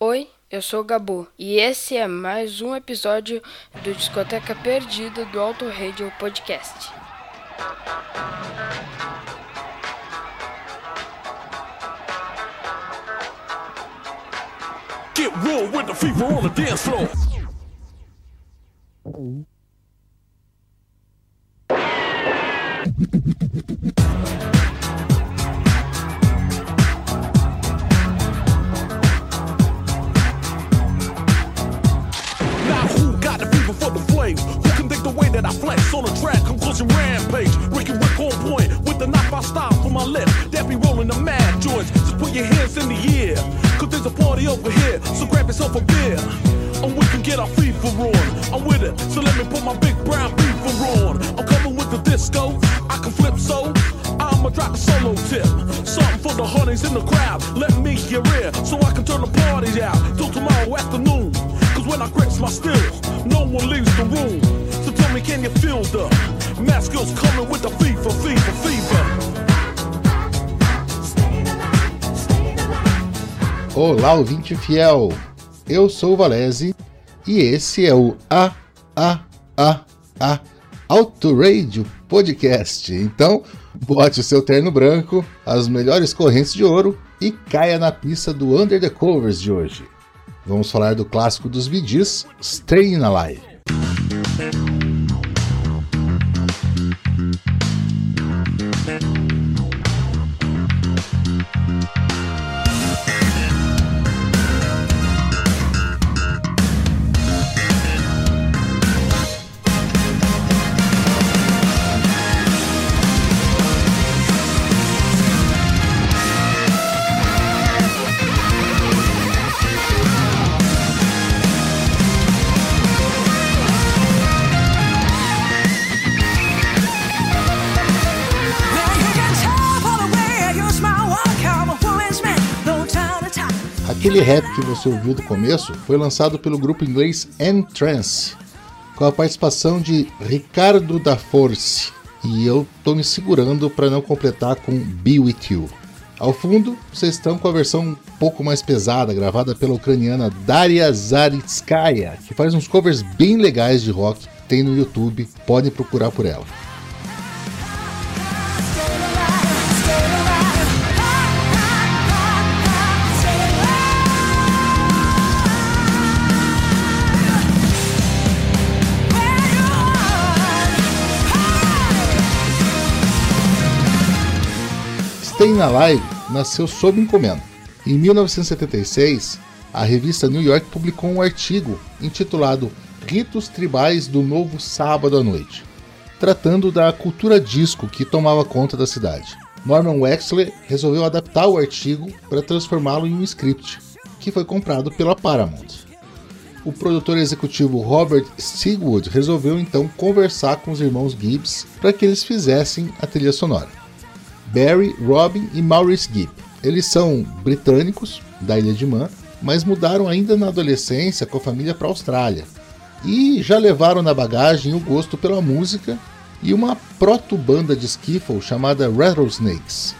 Oi, eu sou o Gabu e esse é mais um episódio do Discoteca Perdida do Auto Radio Podcast. Get real with the fever on the dance floor. Way that I flex on a track? Conclusion rampage. Ricky Rick on point with the knife I style for my lip. That be rolling the mad joints. Just put your hands in the air. Cause there's a party over here. So grab yourself a beer. And we can get our fever on. I'm with it. So let me put my big brown fever on. I'm coming with the disco. I can flip so. I'ma drop a solo tip. Something for the honeys in the crowd. Let me hear it. So I can turn the party out till tomorrow afternoon. Cause when I grips my stills, no one leaves the room. So tell me, can you feel the mask girls coming with the fever, fever, fever? Olá, ouvinte fiel! Eu sou o Valese e esse é o A A A A Auto Radio Podcast. Então, bote o seu terno branco, as melhores correntes de ouro e caia na pista do Under the Covers de hoje. Vamos falar do clássico dos VDs, Staying Alive. Você ouviu do começo foi lançado pelo grupo inglês N-Trance, com a participação de Ricardo da Force, e eu tô me segurando para não completar com Be With You. Ao fundo, vocês estão com a versão um pouco mais pesada, gravada pela ucraniana Daria Zaritskaya, que faz uns covers bem legais de rock, tem no YouTube, podem procurar por ela. Staying Alive nasceu sob encomenda. Em 1976, a revista New York publicou um artigo intitulado Ritos Tribais do Novo Sábado à Noite, tratando da cultura disco que tomava conta da cidade. Norman Wexler resolveu adaptar o artigo para transformá-lo em um script, que foi comprado pela Paramount. O produtor executivo Robert Stigwood resolveu então conversar com os irmãos Gibbs para que eles fizessem a trilha sonora. Barry, Robin e Maurice Gibb. Eles são britânicos, da Ilha de Man, mas mudaram ainda na adolescência com a família para a Austrália. E já levaram na bagagem o gosto pela música e uma proto-banda de skiffle chamada Rattlesnakes.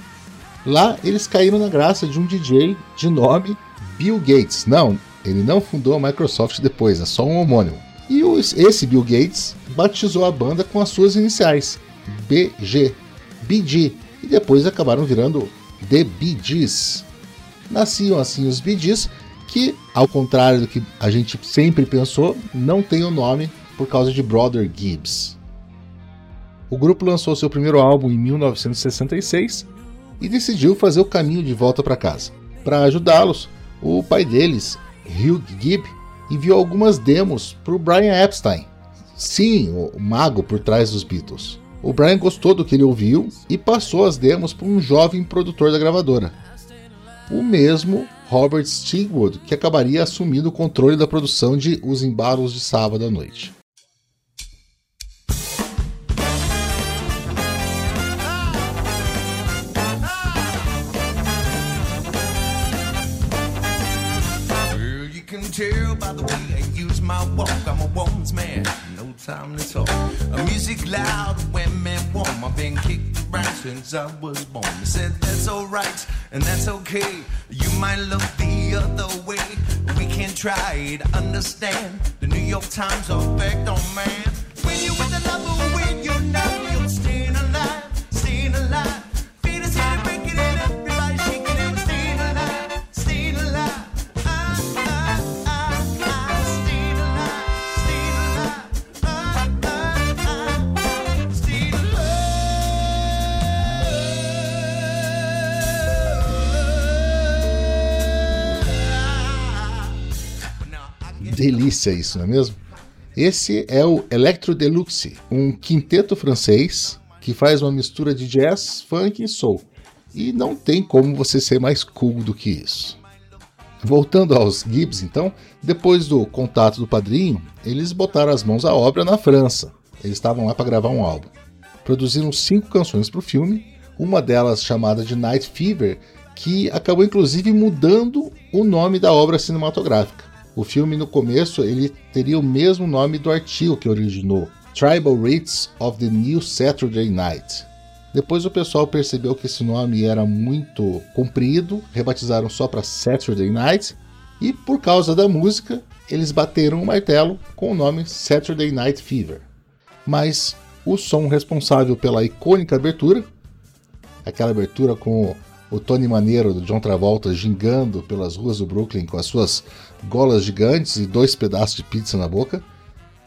Lá eles caíram na graça de um DJ de nome Bill Gates. Não, ele não fundou a Microsoft depois, é só um homônimo. E esse Bill Gates batizou a banda com as suas iniciais, BG, BG, e depois acabaram virando The Bee Gees. Nasciam assim os Bee Gees, que, ao contrário do que a gente sempre pensou, não tem o nome por causa de Brother Gibbs. O grupo lançou seu primeiro álbum em 1966 e decidiu fazer o caminho de volta para casa. Para ajudá-los, o pai deles, Hugh Gibb, enviou algumas demos para o Brian Epstein. Sim, o mago por trás dos Beatles. O Brian gostou do que ele ouviu e passou as demos para um jovem produtor da gravadora. O mesmo Robert Stigwood, que acabaria assumindo o controle da produção de Os Embalos de Sábado à Noite. I use my walk. I'm a woman's man, no time to talk. A music loud, women warm. I've been kicked around since I was born. They said that's alright and that's okay. You might look the other way. We can try to understand the New York Times effect on man. Delícia isso, não é mesmo? Esse é o Electro Deluxe, um quinteto francês que faz uma mistura de jazz, funk e soul. E não tem como você ser mais cool do que isso. Voltando aos Gibbs, então, depois do contato do padrinho, eles botaram as mãos à obra na França. Eles estavam lá para gravar um álbum. Produziram cinco canções para o filme, uma delas chamada de Night Fever, que acabou inclusive mudando o nome da obra cinematográfica. O filme no começo ele teria o mesmo nome do artigo que originou, Tribal Rites of the New Saturday Night. Depois o pessoal percebeu que esse nome era muito comprido, rebatizaram só para Saturday Night e por causa da música eles bateram o martelo com o nome Saturday Night Fever. Mas o som responsável pela icônica abertura, aquela abertura com o Tony Maneiro do John Travolta gingando pelas ruas do Brooklyn com as suas golas gigantes e dois pedaços de pizza na boca,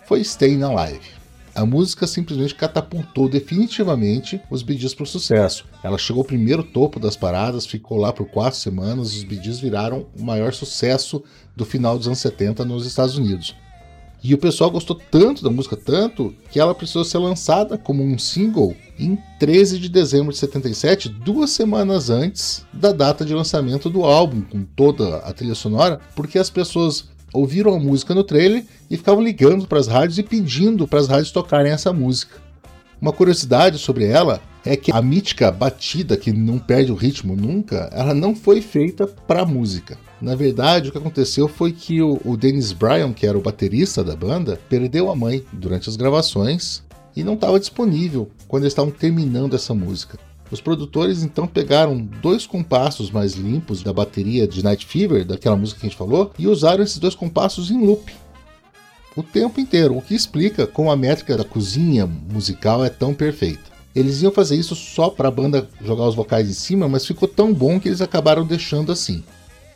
foi Staying Alive. A música simplesmente catapultou definitivamente os Gees para o sucesso. Ela chegou ao primeiro topo das paradas, ficou lá por quatro semanas, os Gees viraram o maior sucesso do final dos anos 70 nos Estados Unidos. E o pessoal gostou tanto da música, tanto, que ela precisou ser lançada como um single em 13 de dezembro de 77, duas semanas antes da data de lançamento do álbum, com toda a trilha sonora, porque as pessoas ouviram a música no trailer e ficavam ligando para as rádios e pedindo para as rádios tocarem essa música. Uma curiosidade sobre ela é que a mítica batida que não perde o ritmo nunca, ela não foi feita para música. Na verdade, o que aconteceu foi que o, o Dennis Bryan, que era o baterista da banda, perdeu a mãe durante as gravações e não estava disponível quando eles estavam terminando essa música. Os produtores então pegaram dois compassos mais limpos da bateria de Night Fever, daquela música que a gente falou, e usaram esses dois compassos em loop o tempo inteiro, o que explica como a métrica da cozinha musical é tão perfeita. Eles iam fazer isso só para a banda jogar os vocais em cima, mas ficou tão bom que eles acabaram deixando assim.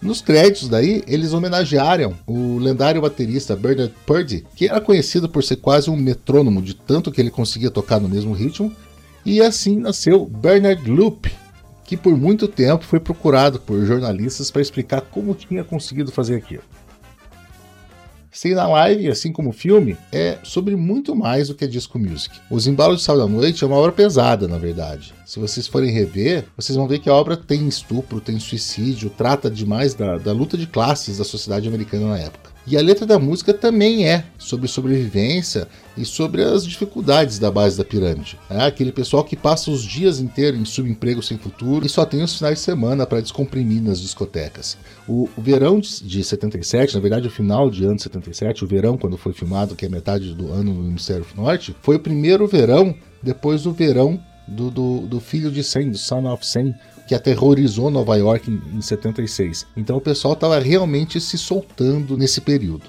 Nos créditos daí, eles homenagearam o lendário baterista Bernard Purdy, que era conhecido por ser quase um metrônomo de tanto que ele conseguia tocar no mesmo ritmo, e assim nasceu Bernard Loop, que por muito tempo foi procurado por jornalistas para explicar como tinha conseguido fazer aquilo. Stay na Live, assim como o filme, é sobre muito mais do que disco music. Os Embalos de Sábado à Noite é uma obra pesada, na verdade. Se vocês forem rever, vocês vão ver que a obra tem estupro, tem suicídio, trata demais da, da luta de classes da sociedade americana na época. E a letra da música também é sobre sobrevivência e sobre as dificuldades da base da pirâmide. É aquele pessoal que passa os dias inteiros em subemprego sem futuro e só tem os finais de semana para descomprimir nas discotecas. O, o verão de, de 77, na verdade o final de ano de 77, o verão quando foi filmado, que é metade do ano no Hemisfério Norte, foi o primeiro verão depois do verão do, do, do filho de Sem, do Son of Sam, que aterrorizou Nova York em, em 76. Então o pessoal estava realmente se soltando nesse período.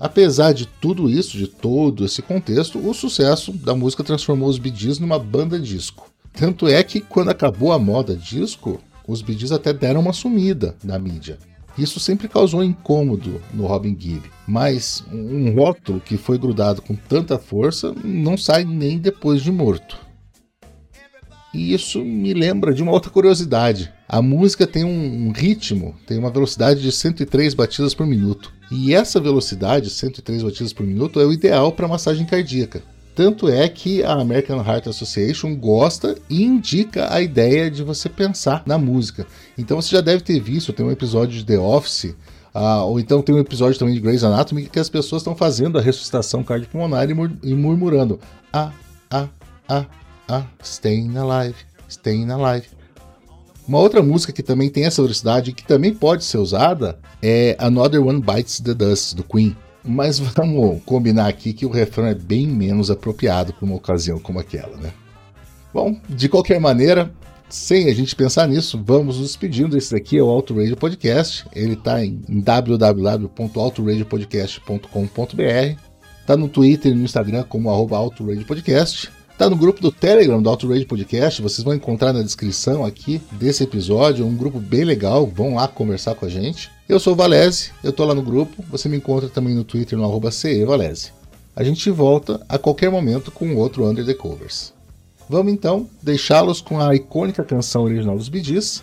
Apesar de tudo isso, de todo esse contexto, o sucesso da música transformou os Gees numa banda disco. Tanto é que quando acabou a moda disco, os Gees até deram uma sumida na mídia. Isso sempre causou incômodo no Robin Gibb, mas um rótulo que foi grudado com tanta força não sai nem depois de morto. E isso me lembra de uma outra curiosidade. A música tem um, ritmo, tem uma velocidade de 103 batidas por minuto. E essa velocidade, 103 batidas por minuto, é o ideal para massagem cardíaca. Tanto é que a American Heart Association gosta e indica a ideia de você pensar na música. Então você já deve ter visto, tem um episódio de The Office, ah, ou então tem um episódio também de Grey's Anatomy que as pessoas estão fazendo a ressuscitação cardiopulmonar e, mur e murmurando ah, ah, ah, ah, staying alive, staying alive. Uma outra música que também tem essa velocidade e que também pode ser usada é Another One Bites the Dust, do Queen. Mas vamos combinar aqui que o refrão é bem menos apropriado para uma ocasião como aquela, né? Bom, de qualquer maneira, sem a gente pensar nisso, vamos nos despedindo. Esse daqui é o Auto Radio Podcast. Ele está em www.autoradiopodcast.com.br. Está no Twitter e no Instagram como arroba Podcast. Está no grupo do Telegram do Radio Podcast. Vocês vão encontrar na descrição aqui desse episódio um grupo bem legal. Vão lá conversar com a gente. Eu sou o Valese, eu tô lá no grupo. Você me encontra também no Twitter no arroba. A gente volta a qualquer momento com outro Under the Covers. Vamos então deixá-los com a icônica canção original dos Gees,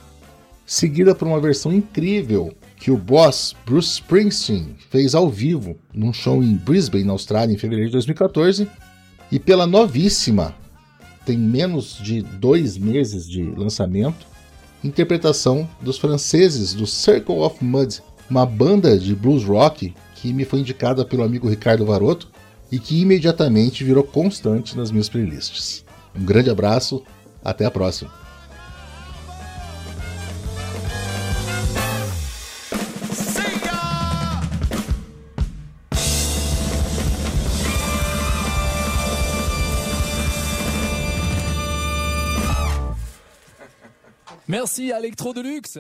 seguida por uma versão incrível que o boss Bruce Springsteen fez ao vivo num show em Brisbane, na Austrália, em fevereiro de 2014, e pela novíssima, tem menos de dois meses de lançamento, interpretação dos franceses do Circle of Mud, uma banda de blues rock que me foi indicada pelo amigo Ricardo Varoto e que imediatamente virou constante nas minhas playlists. Um grande abraço, até a próxima. Merci Electro Deluxe.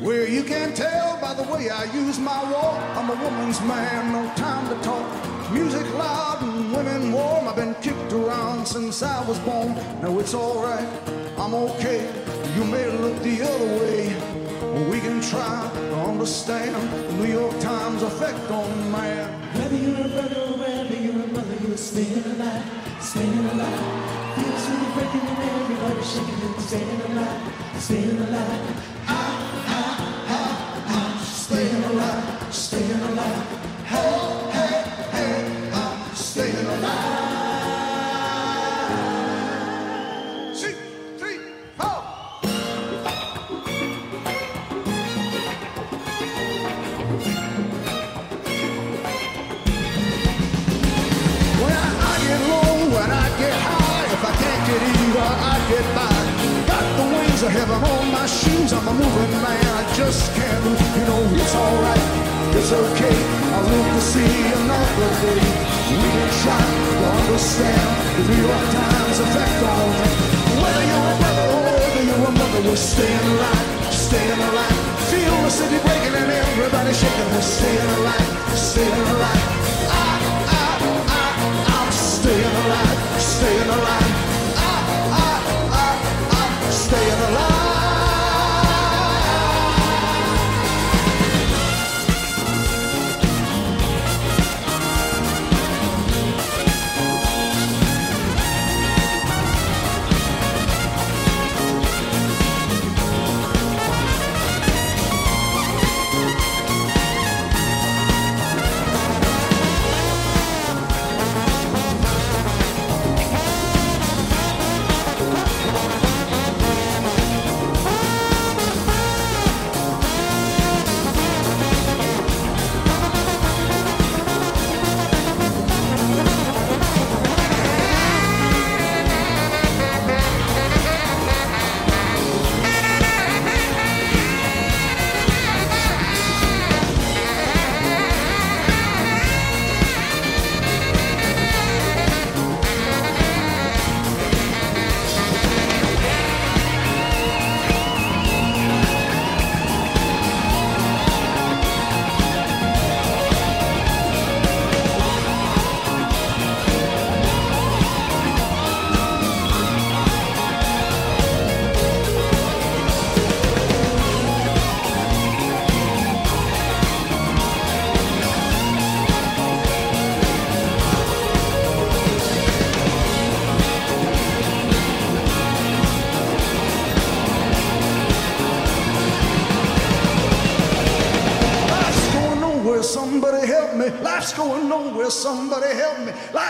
Well, you can tell by the way I use my walk. I'm a woman's man, no time to talk. Music loud and women warm. I've been kicked around since I was born. No, it's alright, I'm okay. You may look the other way. We can try to understand the New York Times effect on man. Whether you're a brother or whether you're a mother, you're staying alive, staying alive. Feels really breaking and everybody shaking staying alive, staying alive. Get by. Got the wings of heaven on my shoes, I'm a moving man, I just can't move. You know, it's alright, it's okay. I live to see another day. We can try to understand the New York Times effect on me. Whether you're a brother or whether you're a mother, we're staying alive, staying alive. Feel the city breaking and everybody shaking, we're staying alive, staying alive. I, I, I, I'm staying alive, staying alive staying alive.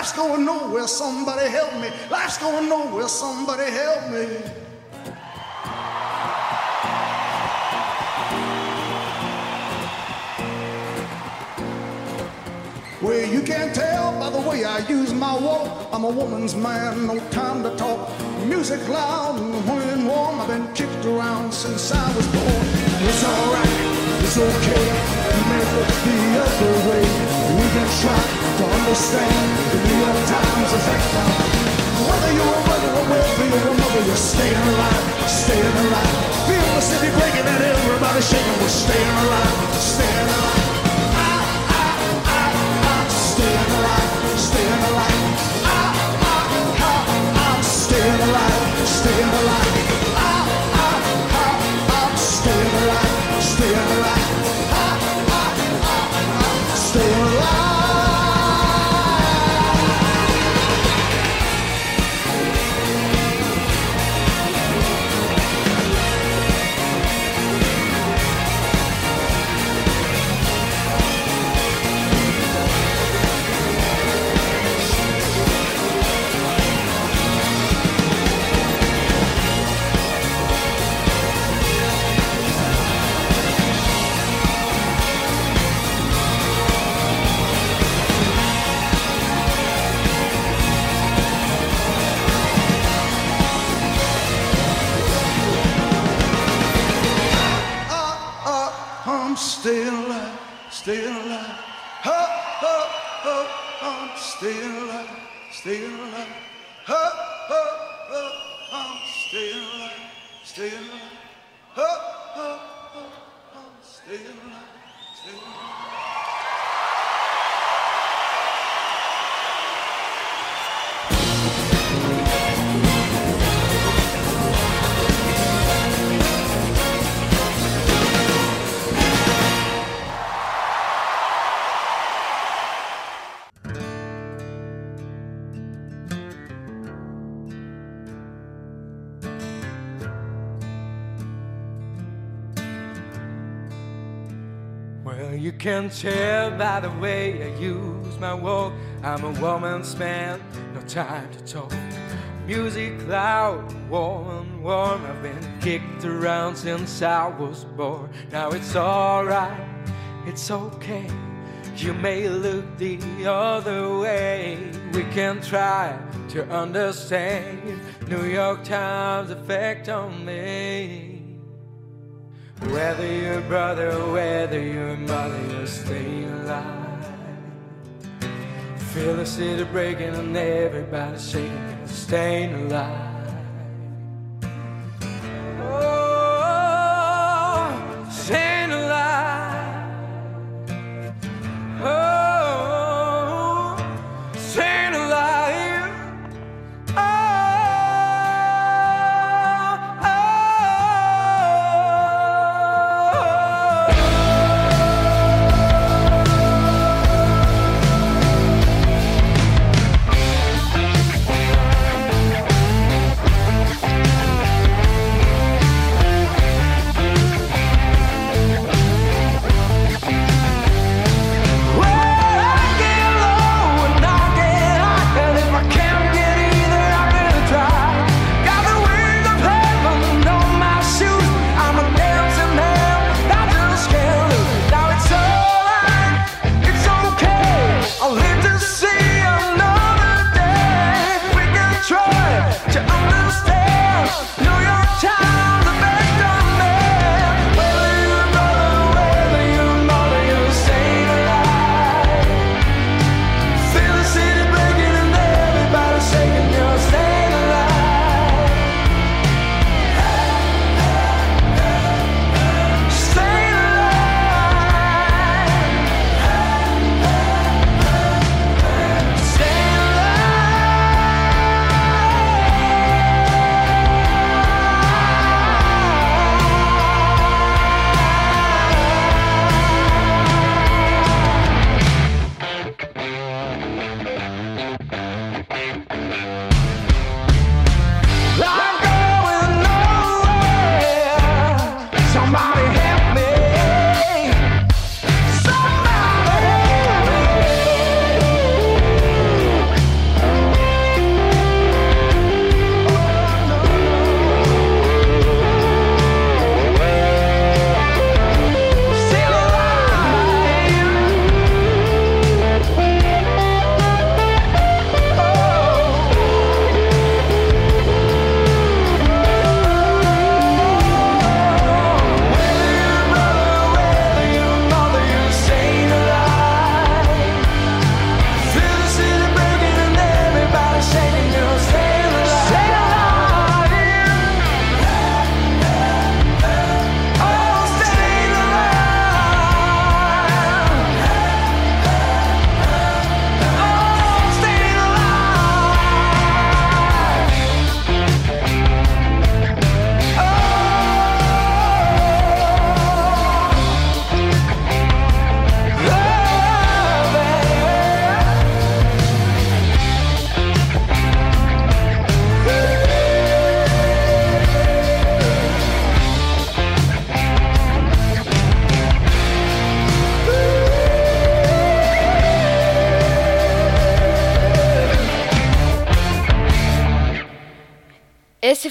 Life's going nowhere, somebody help me. Life's going nowhere, somebody help me. Well, you can't tell by the way I use my walk. I'm a woman's man, no time to talk. Music loud and when warm. I've been kicked around since I was born. It's alright, it's okay. You may look the other way. We can try to understand the New York Times effect on whether you're a brother or whether you're a mother, you're staying alive, staying alive. Feel the city breaking and everybody shaking. We're staying alive, staying alive. I, I, I, I'm staying alive, staying alive. I, I, I, I'm staying alive, staying alive. I'm still alive, still alive. Oh, oh, oh, I'm still alive, still alive. Oh, oh, oh, I'm still alive, still alive. Oh, oh, oh, I'm still alive, still alive. Can tell by the way I use my walk. I'm a woman's man, no time to talk. Music loud, warm and warm. I've been kicked around since I was born. Now it's alright, it's okay. You may look the other way. We can try to understand New York Times effect on me. Whether you're brother, or whether you're mother, you're staying alive. Feel the city breaking and everybody shaking, staying alive. Understand New